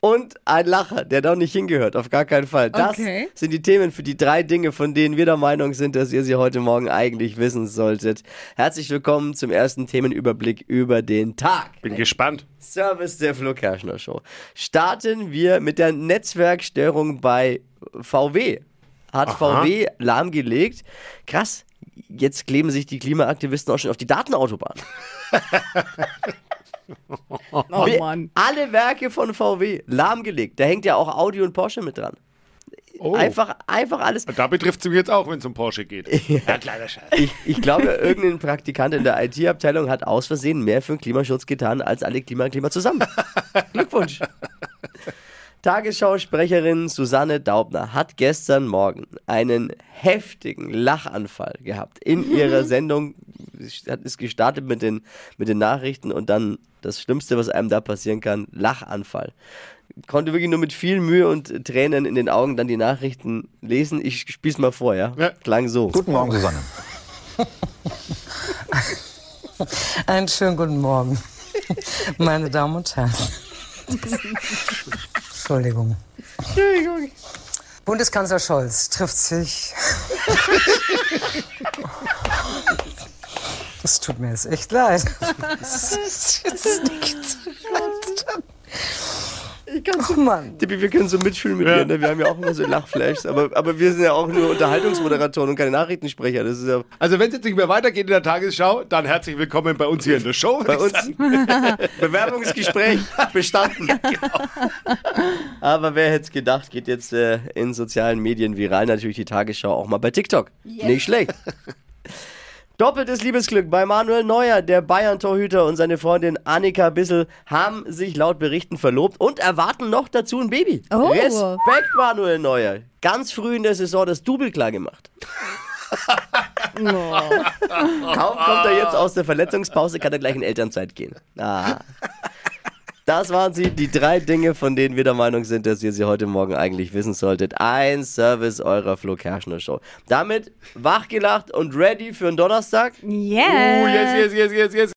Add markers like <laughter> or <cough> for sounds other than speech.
und ein Lacher, der doch nicht hingehört, auf gar keinen Fall. Das Okay. sind die Themen für die drei Dinge, von denen wir der Meinung sind, dass ihr sie heute Morgen eigentlich wissen solltet. Herzlich willkommen zum ersten Themenüberblick über den Tag. Bin gespannt. Service der Flo Kerschner Show. Starten wir mit der Netzwerkstörung bei VW. Hat Aha. VW lahmgelegt. Krass, jetzt kleben sich die Klimaaktivisten auch schon auf die Datenautobahn. <laughs> <laughs> Oh Mann. Alle Werke von VW lahmgelegt. Da hängt ja auch Audi und Porsche mit dran. Oh. Einfach, einfach alles. Da betrifft es mich jetzt auch, wenn es um Porsche geht. <laughs> Ja, kleiner Scheiß. Ich, ich glaube, irgendein Praktikant in der IT-Abteilung hat aus Versehen mehr für den Klimaschutz getan als alle Klimakleber zusammen. <laughs> Glückwunsch. Tagesschau-Sprecherin Susanne Daubner hat gestern Morgen einen heftigen Lachanfall gehabt in ihrer Sendung. Hat- ist gestartet mit den, mit den Nachrichten und dann das Schlimmste, was einem da passieren kann, Lachanfall. Konnte wirklich nur mit viel Mühe und Tränen in den Augen dann die Nachrichten lesen. Ich spiel's mal vor, ja? Ja. Klang so. Guten Morgen, Susanne. <laughs> Einen schönen guten Morgen, meine Damen und Herren. Entschuldigung. Bundeskanzler Scholz trifft sich. <laughs> Es tut mir jetzt echt leid. Das ist jetzt nicht. Oh Mann. Tippi, wir können so mitfühlen mit Ja. dir, ne? Wir haben ja auch immer so Lachflashs, aber, aber wir sind ja auch nur Unterhaltungsmoderatoren und keine Nachrichtensprecher. Das ist ja Also, wenn es jetzt nicht mehr weitergeht in der Tagesschau, dann herzlich willkommen bei uns hier in der Show. bei uns <laughs> Bewerbungsgespräch bestanden. <laughs> Aber wer hätte es gedacht, geht jetzt äh, in sozialen Medien viral, natürlich die Tagesschau auch mal bei TikTok. Nicht schlecht. Doppeltes Liebesglück bei Manuel Neuer, der Bayern-Torhüter und seine Freundin Annika Bissel haben sich laut Berichten verlobt und erwarten noch dazu ein Baby. Oh. Respekt, Manuel Neuer. Ganz früh in der Saison das Double klar gemacht. <laughs> Kaum kommt er jetzt aus der Verletzungspause, kann er gleich in Elternzeit gehen. Ah. Das waren sie, die drei Dinge, von denen wir der Meinung sind, dass ihr sie heute Morgen eigentlich wissen solltet. Ein Service eurer Flo Kerschner Show. Damit wachgelacht und ready für einen Donnerstag. Yes. Oh, yes, yes, yes, yes, yes.